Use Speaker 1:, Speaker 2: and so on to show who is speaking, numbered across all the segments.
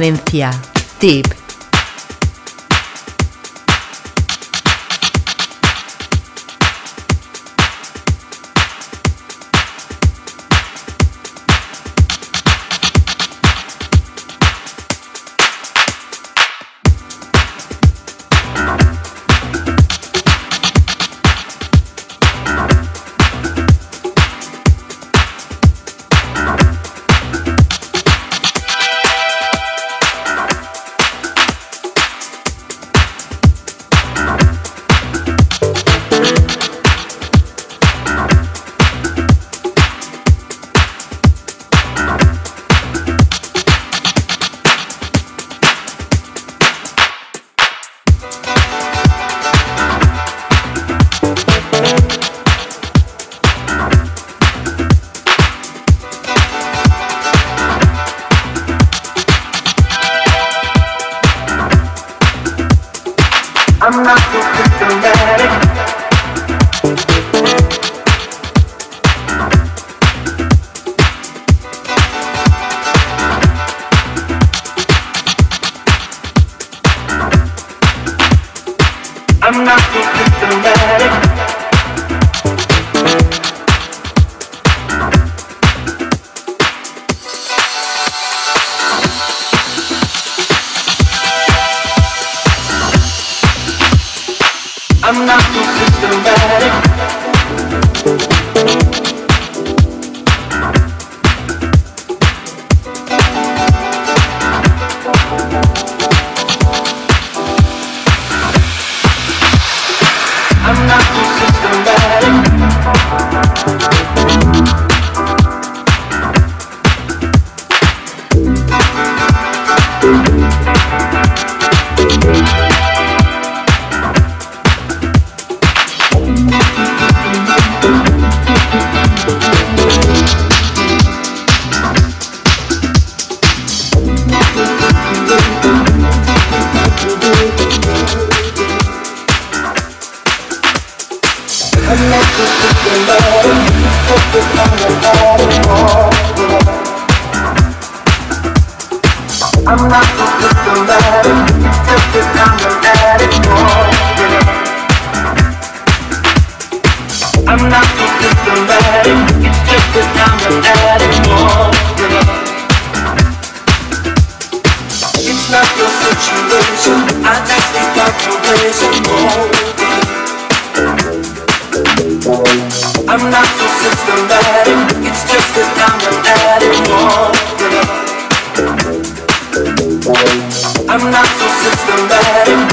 Speaker 1: Cadencia Deep.
Speaker 2: Cadencia.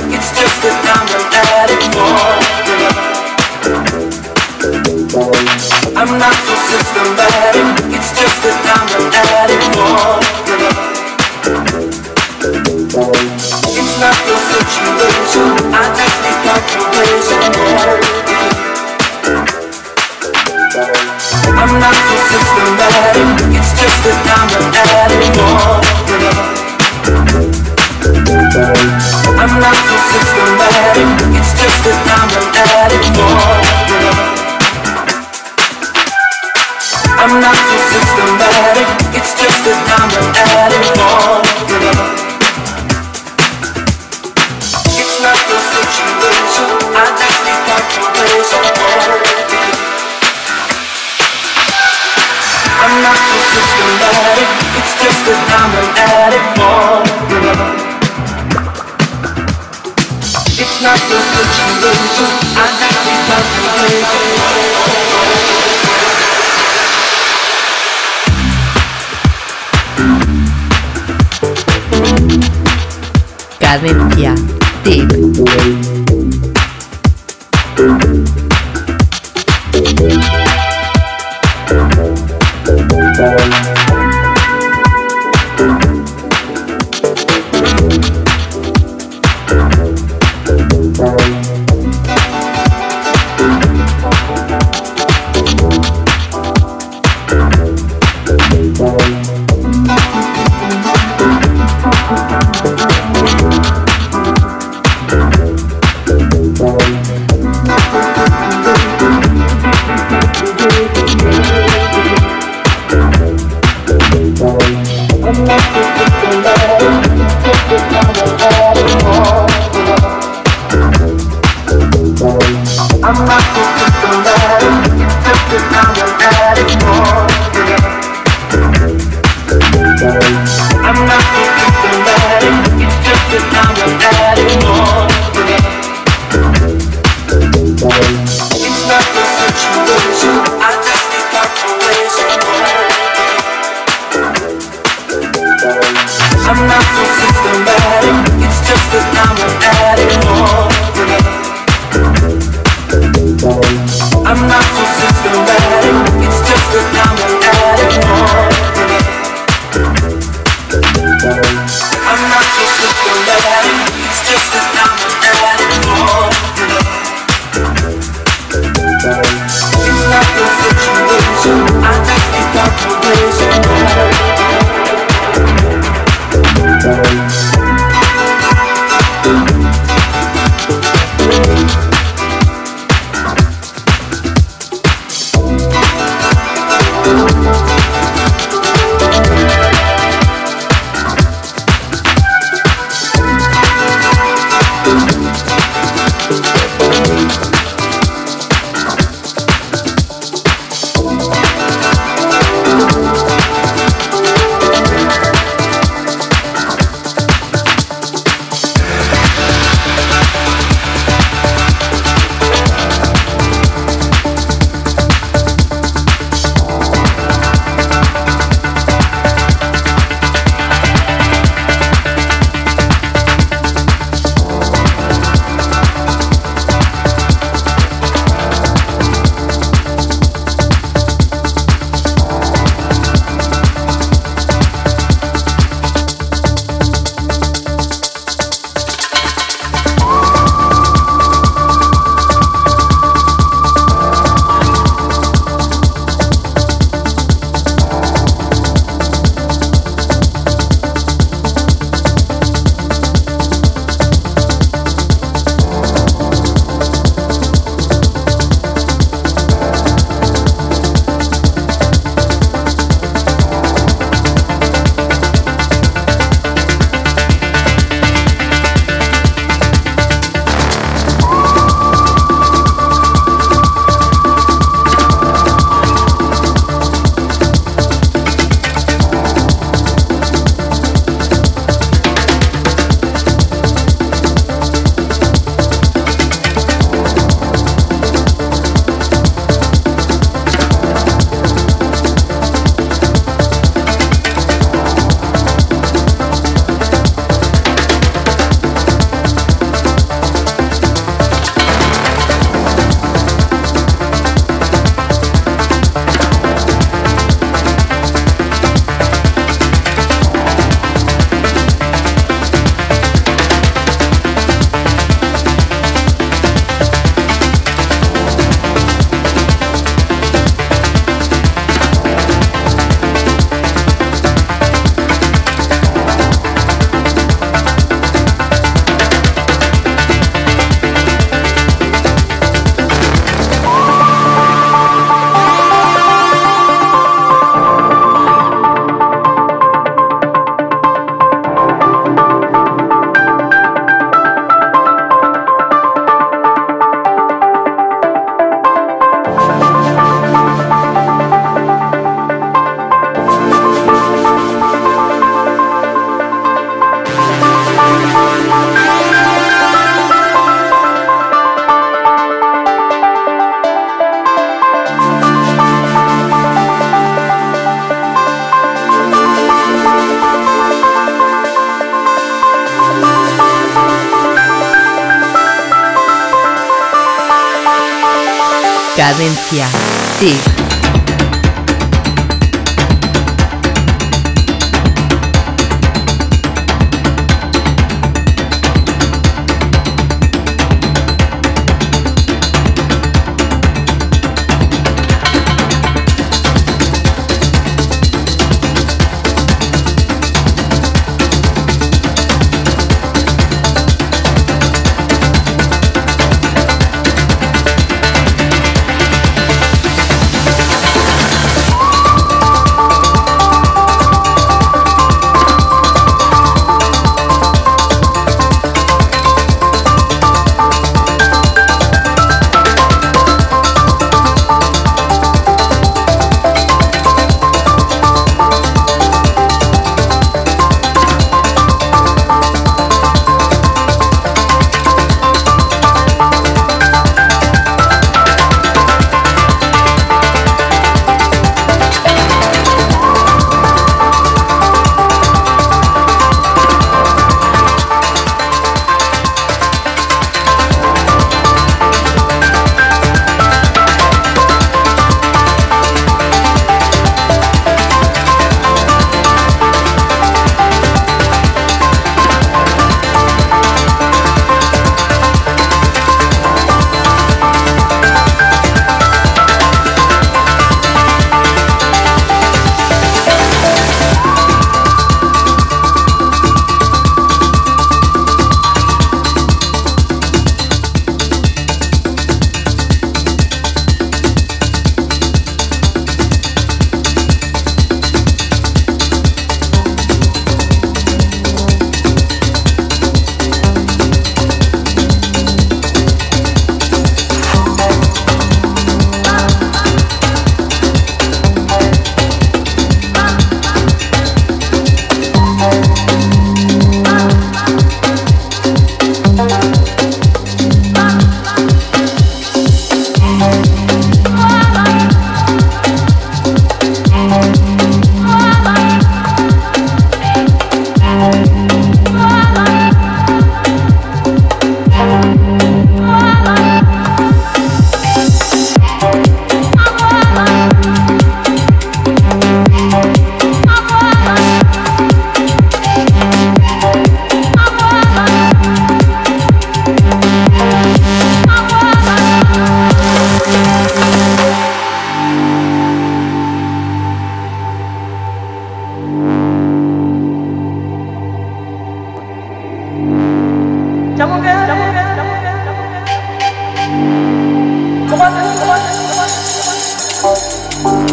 Speaker 1: Sí.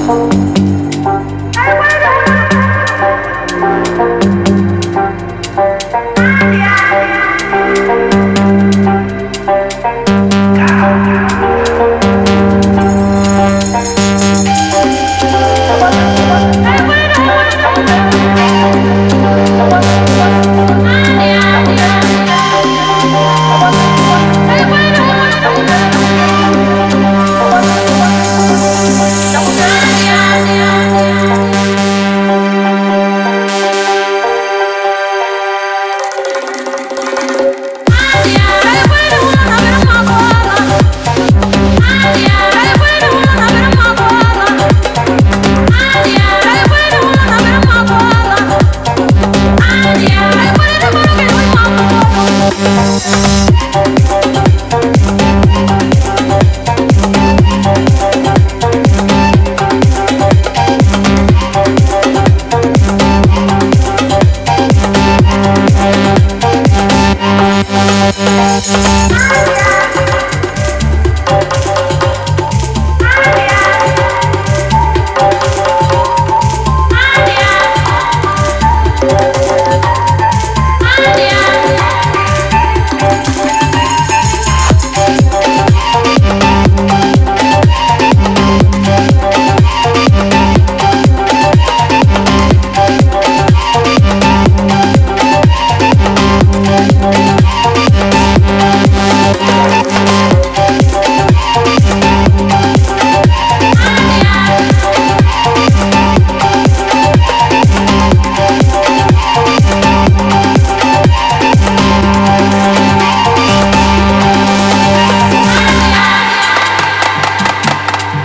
Speaker 1: 痛。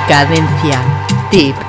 Speaker 3: Cadencia. Tip.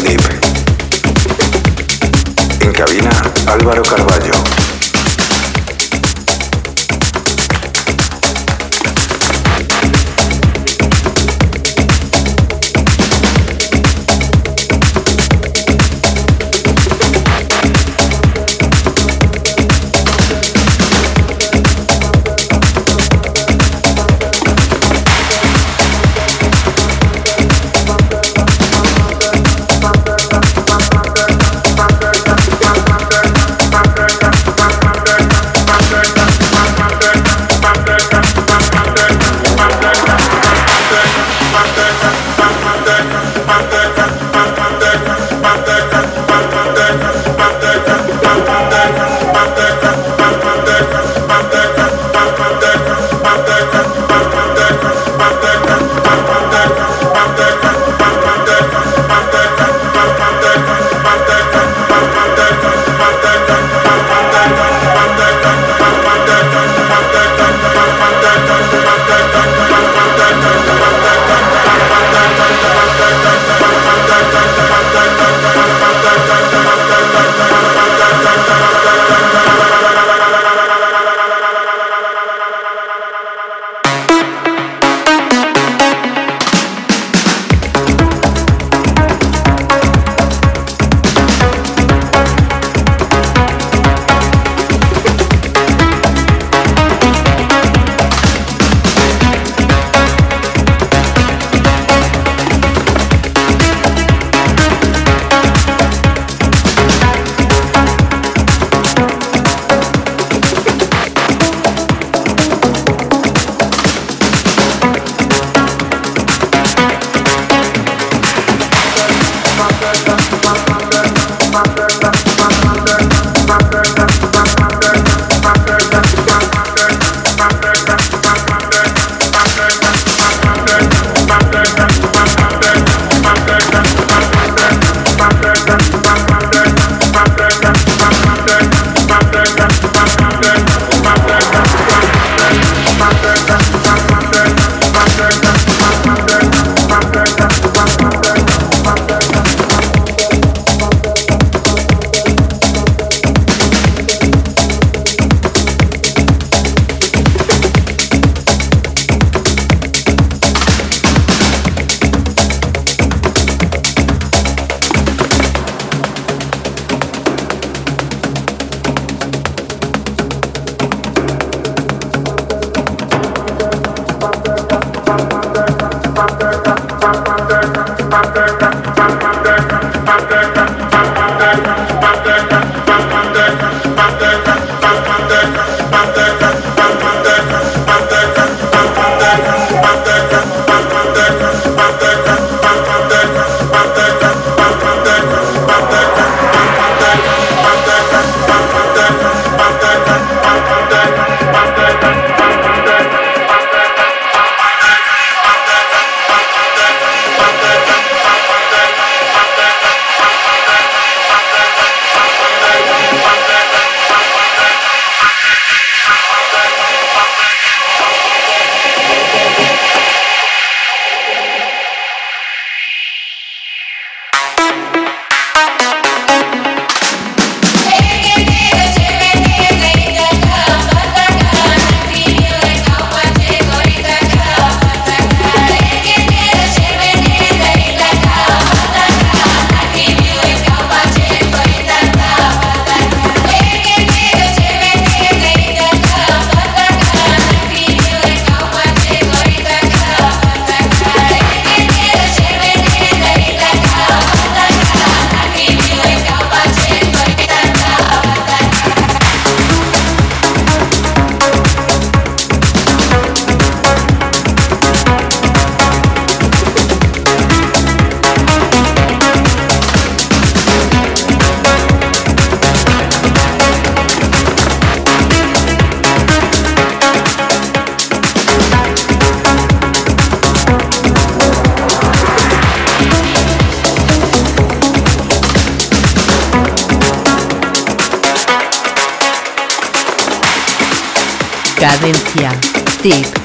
Speaker 3: Deep.
Speaker 1: En cabina, Álvaro Carballo. Cadencia.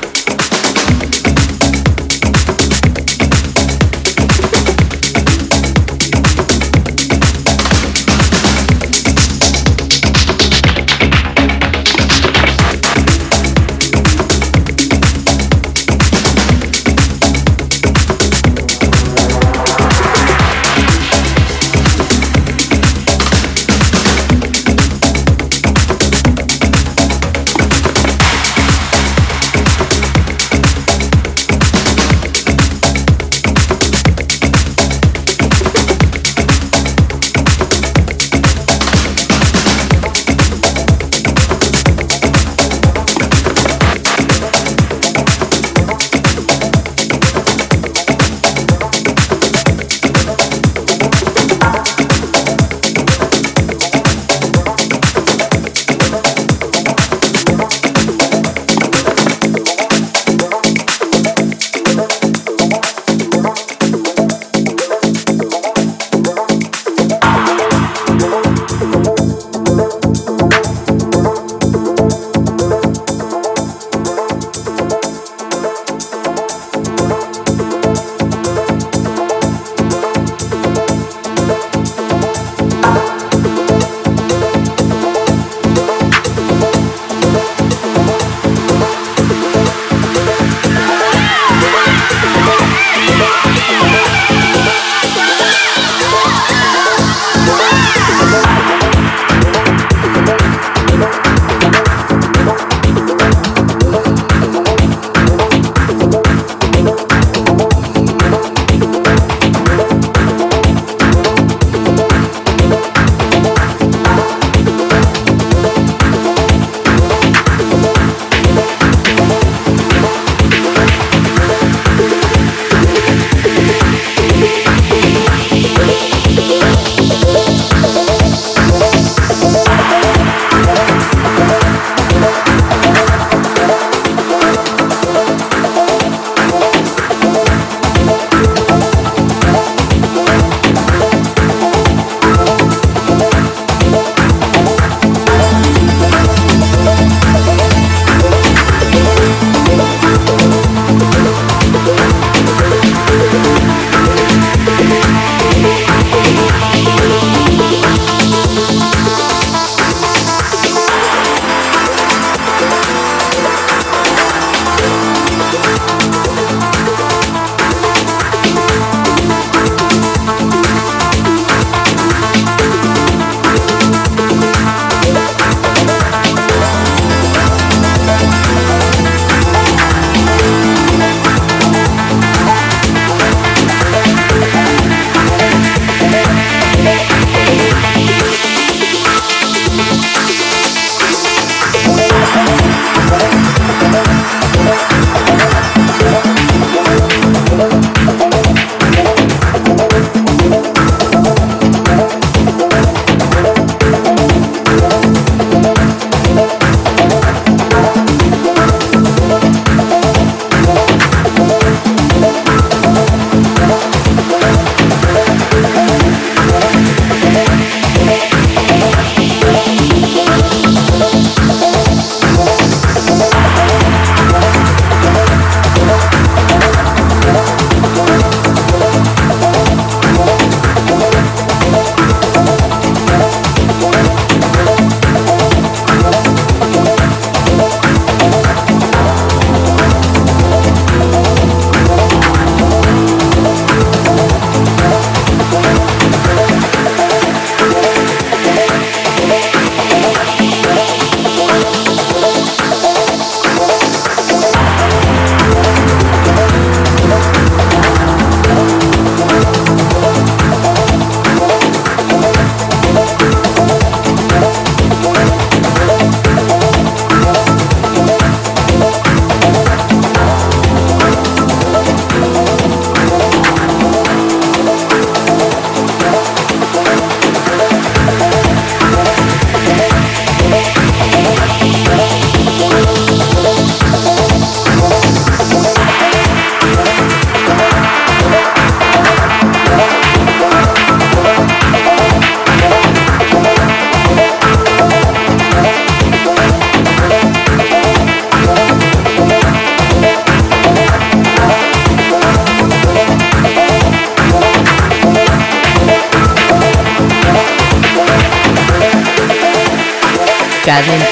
Speaker 1: Cadencia.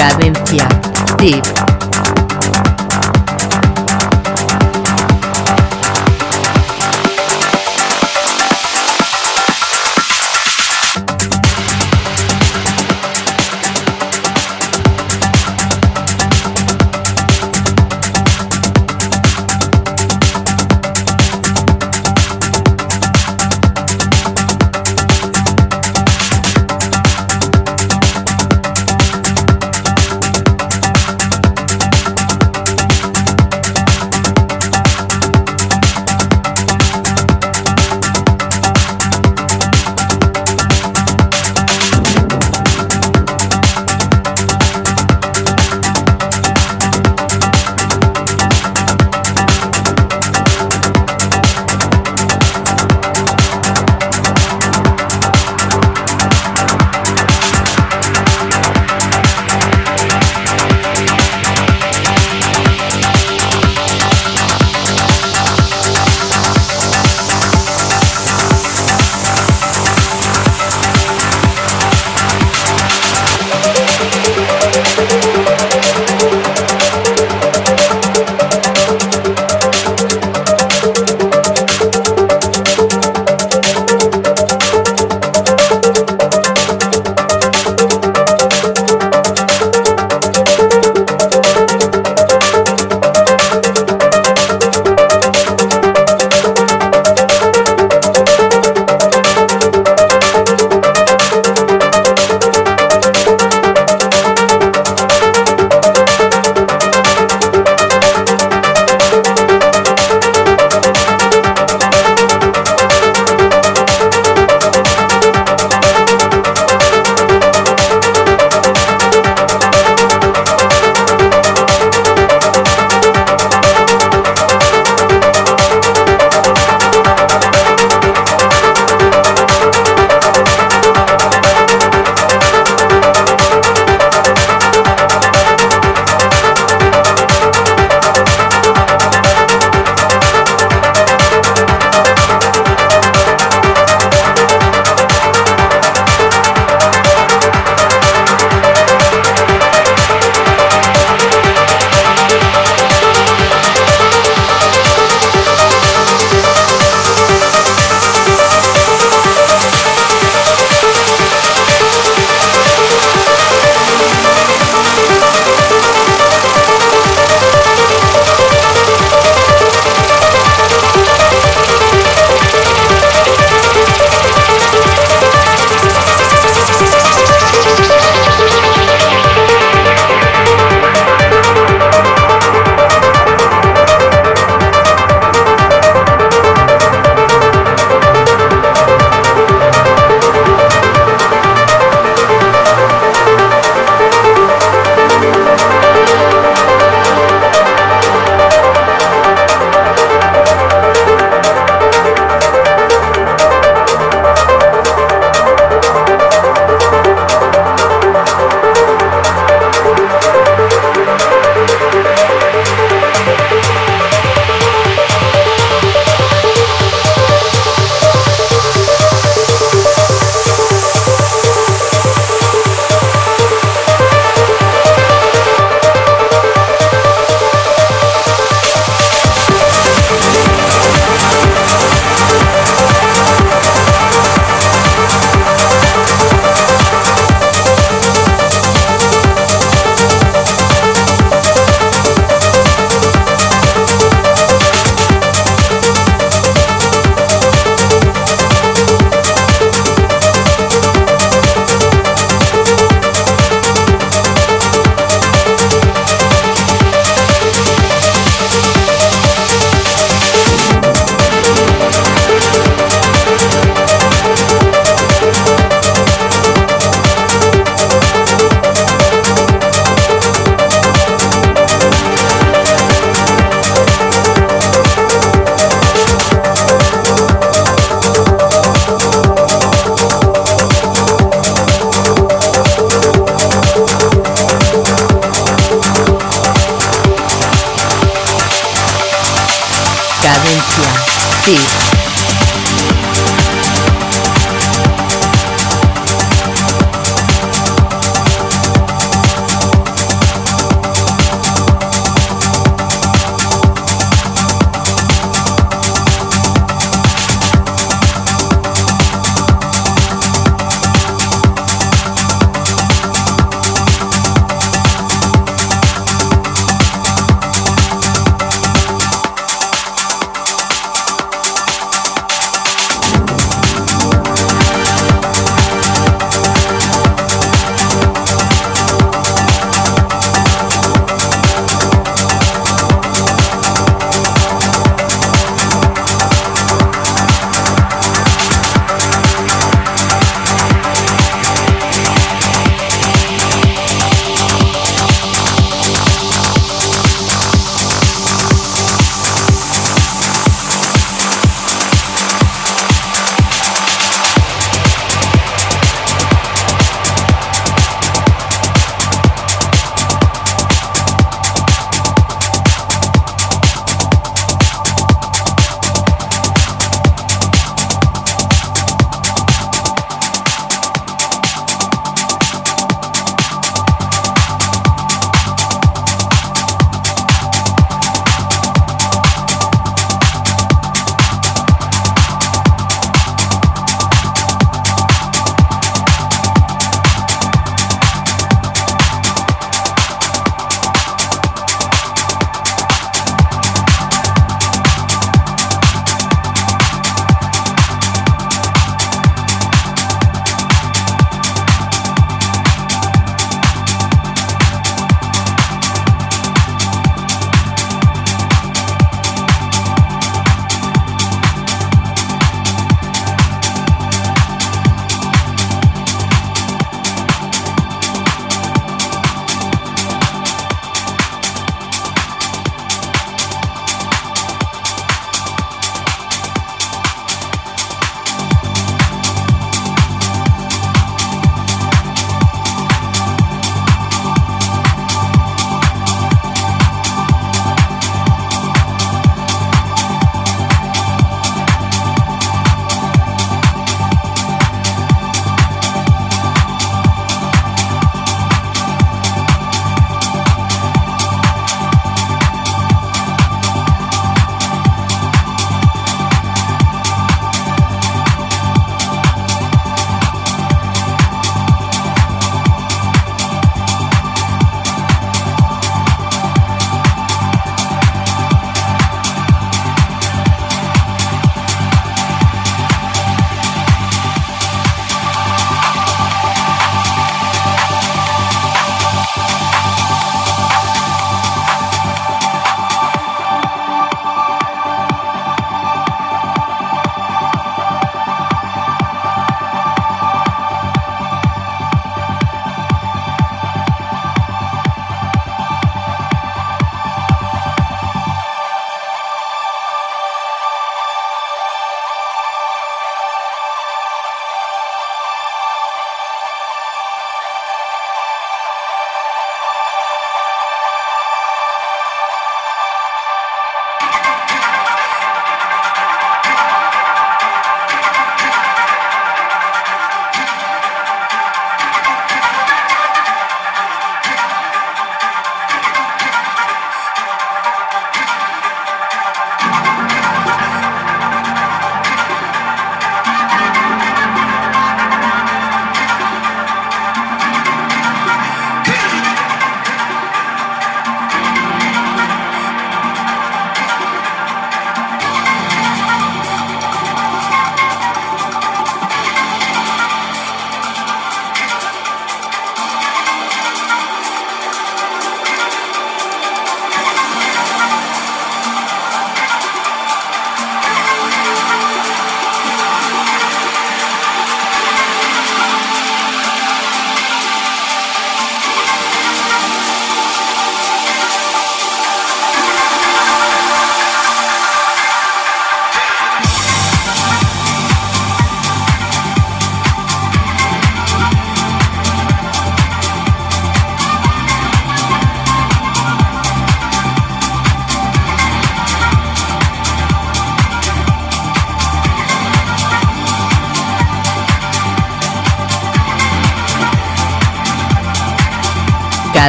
Speaker 4: Cadencia. Tip.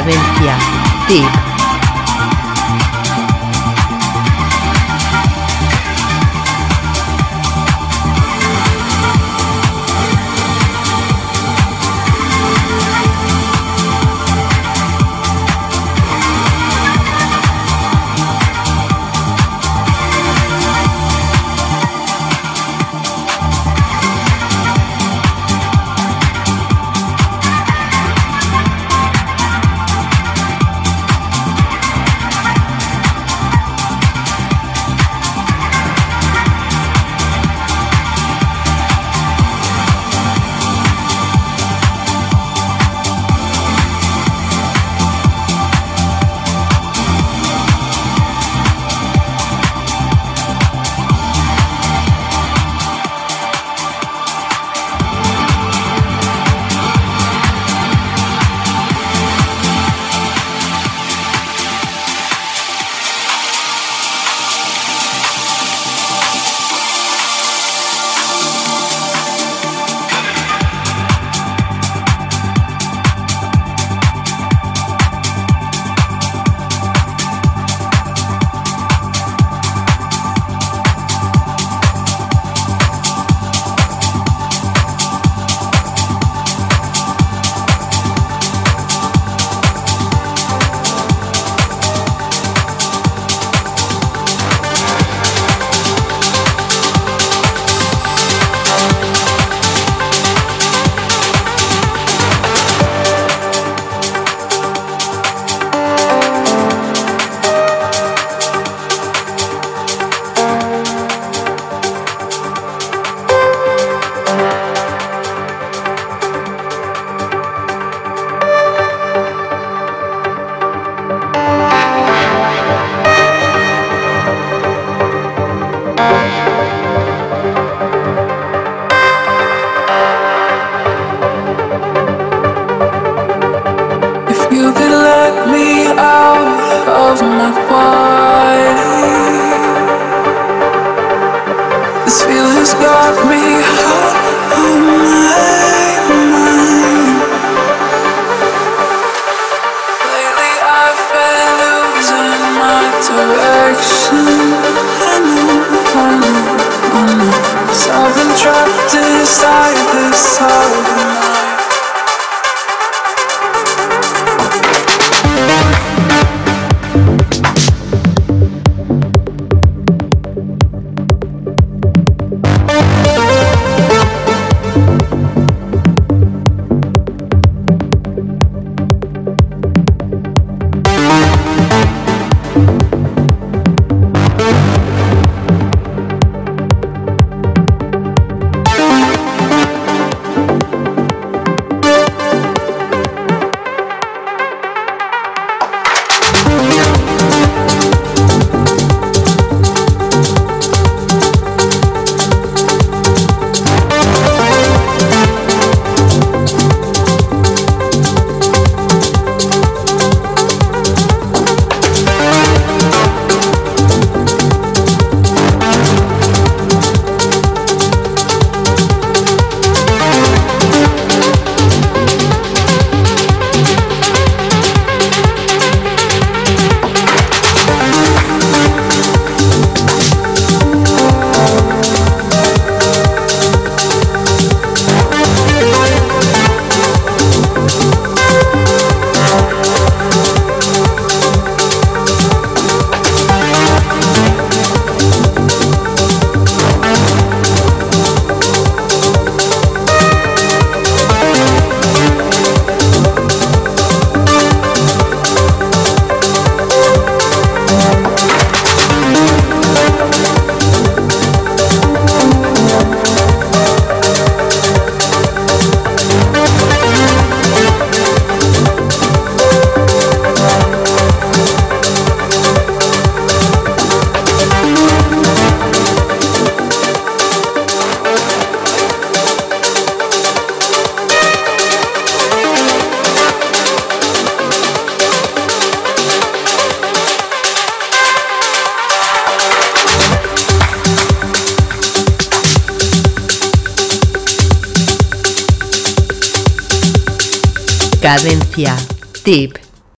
Speaker 4: Cadencia. Tip.